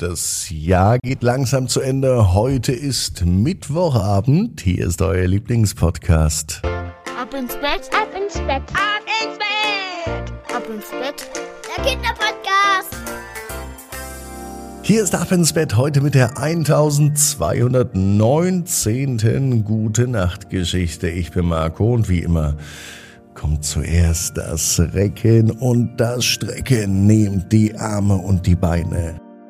Das Jahr geht langsam zu Ende. Heute ist Mittwochabend. Hier ist euer Lieblingspodcast. Ab ins Bett, Ab ins Bett. ab ins Bett, ab ins Bett. Der Kinderpodcast. Hier ist Ab ins Bett heute mit der 1219. Gute Nacht Geschichte. Ich bin Marco und wie immer kommt zuerst das Recken und das Strecken. Nehmt die Arme und die Beine,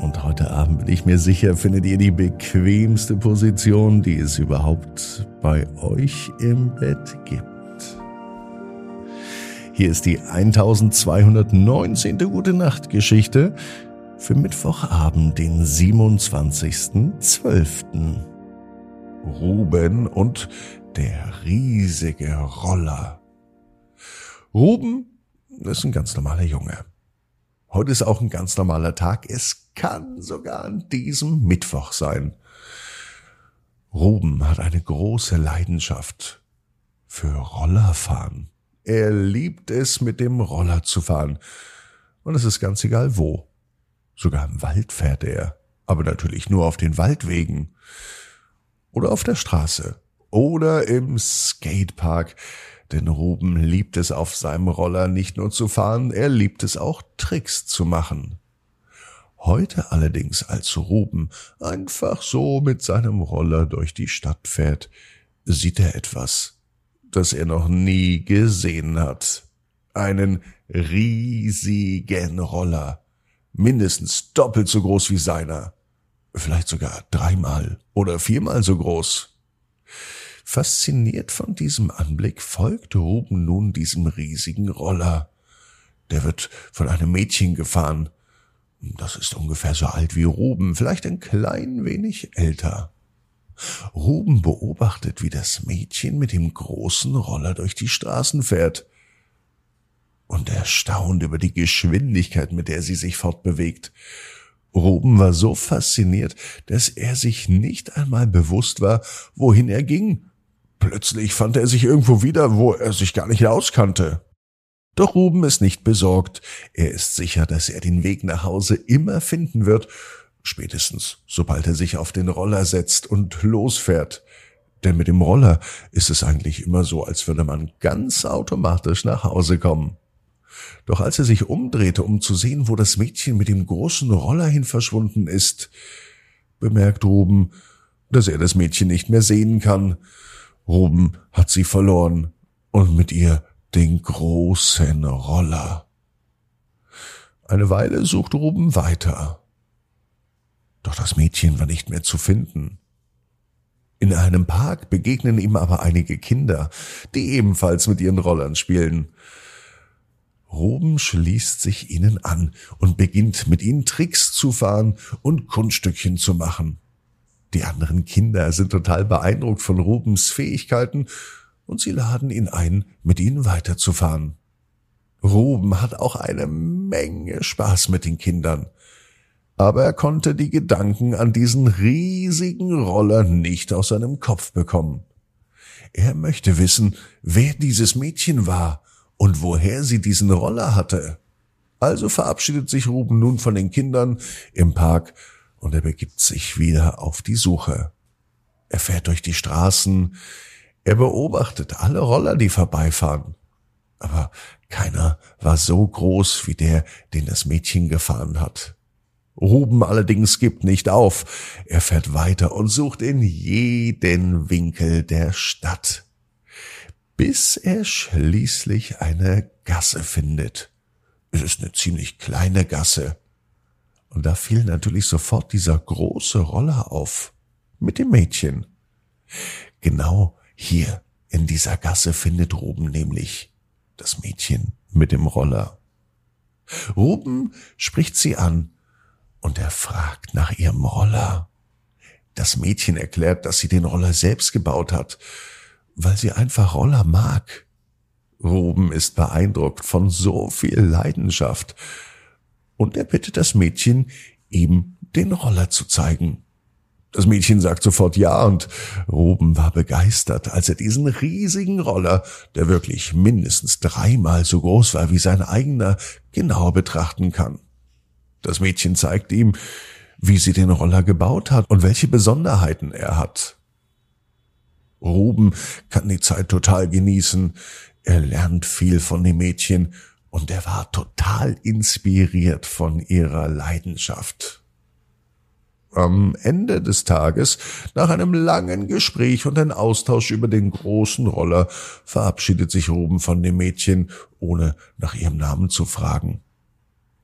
Und heute Abend bin ich mir sicher, findet ihr die bequemste Position, die es überhaupt bei euch im Bett gibt. Hier ist die 1219. Gute Nacht Geschichte für Mittwochabend, den 27.12. Ruben und der riesige Roller. Ruben ist ein ganz normaler Junge. Heute ist auch ein ganz normaler Tag. Es kann sogar an diesem Mittwoch sein. Ruben hat eine große Leidenschaft für Rollerfahren. Er liebt es, mit dem Roller zu fahren. Und es ist ganz egal wo. Sogar im Wald fährt er. Aber natürlich nur auf den Waldwegen. Oder auf der Straße. Oder im Skatepark. Denn Ruben liebt es auf seinem Roller nicht nur zu fahren, er liebt es auch Tricks zu machen. Heute allerdings, als Ruben einfach so mit seinem Roller durch die Stadt fährt, sieht er etwas, das er noch nie gesehen hat. Einen riesigen Roller, mindestens doppelt so groß wie seiner, vielleicht sogar dreimal oder viermal so groß. Fasziniert von diesem Anblick folgt Ruben nun diesem riesigen Roller. Der wird von einem Mädchen gefahren. Das ist ungefähr so alt wie Ruben, vielleicht ein klein wenig älter. Ruben beobachtet, wie das Mädchen mit dem großen Roller durch die Straßen fährt und erstaunt über die Geschwindigkeit, mit der sie sich fortbewegt. Ruben war so fasziniert, dass er sich nicht einmal bewusst war, wohin er ging. Plötzlich fand er sich irgendwo wieder, wo er sich gar nicht auskannte. Doch Ruben ist nicht besorgt. Er ist sicher, dass er den Weg nach Hause immer finden wird, spätestens sobald er sich auf den Roller setzt und losfährt. Denn mit dem Roller ist es eigentlich immer so, als würde man ganz automatisch nach Hause kommen. Doch als er sich umdrehte, um zu sehen, wo das Mädchen mit dem großen Roller hin verschwunden ist, bemerkt Ruben, dass er das Mädchen nicht mehr sehen kann. Ruben hat sie verloren und mit ihr den großen Roller. Eine Weile sucht Ruben weiter. Doch das Mädchen war nicht mehr zu finden. In einem Park begegnen ihm aber einige Kinder, die ebenfalls mit ihren Rollern spielen. Ruben schließt sich ihnen an und beginnt mit ihnen Tricks zu fahren und Kunststückchen zu machen. Die anderen Kinder sind total beeindruckt von Rubens Fähigkeiten und sie laden ihn ein, mit ihnen weiterzufahren. Ruben hat auch eine Menge Spaß mit den Kindern. Aber er konnte die Gedanken an diesen riesigen Roller nicht aus seinem Kopf bekommen. Er möchte wissen, wer dieses Mädchen war und woher sie diesen Roller hatte. Also verabschiedet sich Ruben nun von den Kindern im Park und er begibt sich wieder auf die Suche. Er fährt durch die Straßen, er beobachtet alle Roller, die vorbeifahren. Aber keiner war so groß wie der, den das Mädchen gefahren hat. Ruben allerdings gibt nicht auf. Er fährt weiter und sucht in jeden Winkel der Stadt, bis er schließlich eine Gasse findet. Es ist eine ziemlich kleine Gasse. Und da fiel natürlich sofort dieser große Roller auf. Mit dem Mädchen. Genau hier in dieser Gasse findet Ruben nämlich das Mädchen mit dem Roller. Ruben spricht sie an und er fragt nach ihrem Roller. Das Mädchen erklärt, dass sie den Roller selbst gebaut hat, weil sie einfach Roller mag. Ruben ist beeindruckt von so viel Leidenschaft und er bittet das Mädchen, ihm den Roller zu zeigen. Das Mädchen sagt sofort ja und Ruben war begeistert, als er diesen riesigen Roller, der wirklich mindestens dreimal so groß war wie sein eigener, genauer betrachten kann. Das Mädchen zeigt ihm, wie sie den Roller gebaut hat und welche Besonderheiten er hat. Ruben kann die Zeit total genießen. Er lernt viel von dem Mädchen und er war total inspiriert von ihrer Leidenschaft. Am Ende des Tages, nach einem langen Gespräch und einem Austausch über den großen Roller, verabschiedet sich Ruben von dem Mädchen, ohne nach ihrem Namen zu fragen.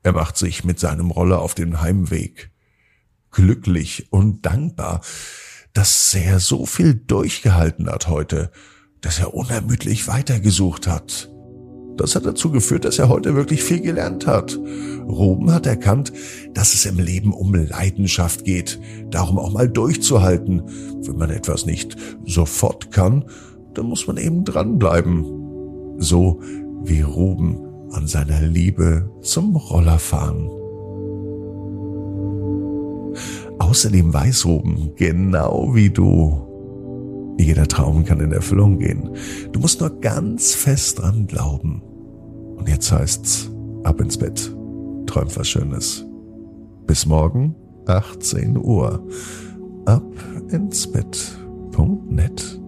Er macht sich mit seinem Roller auf den Heimweg. Glücklich und dankbar, dass er so viel durchgehalten hat heute, dass er unermüdlich weitergesucht hat. Das hat dazu geführt, dass er heute wirklich viel gelernt hat. Ruben hat erkannt, dass es im Leben um Leidenschaft geht, darum auch mal durchzuhalten. Wenn man etwas nicht sofort kann, dann muss man eben dranbleiben. So wie Ruben an seiner Liebe zum Rollerfahren. Außerdem weiß Ruben, genau wie du, jeder Traum kann in Erfüllung gehen. Du musst nur ganz fest dran glauben. Und jetzt heißt's ab ins Bett. Träumt was Schönes. Bis morgen, 18 Uhr. Ab ins Bett.net.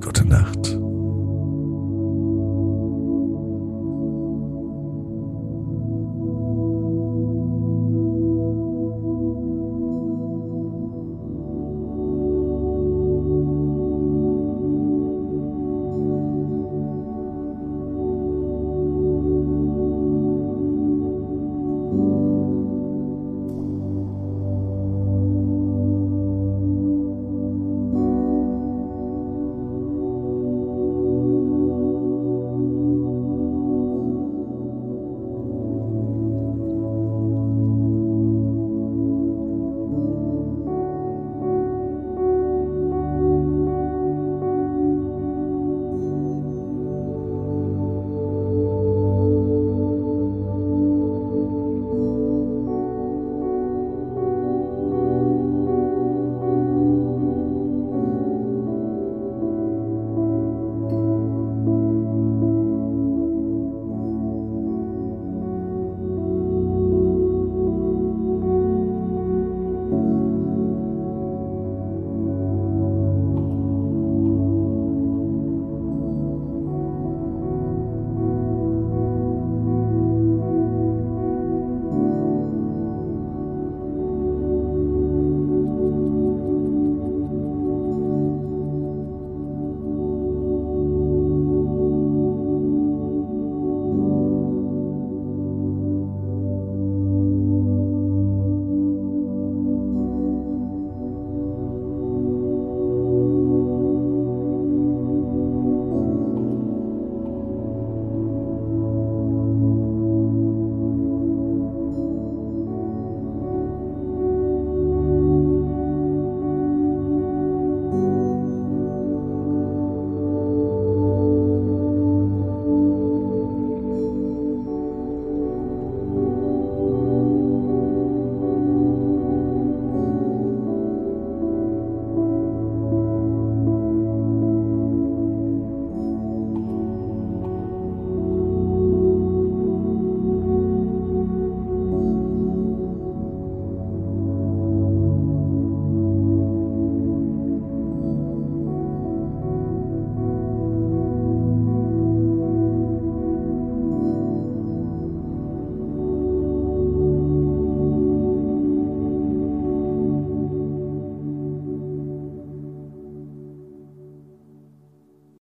Gute Nacht.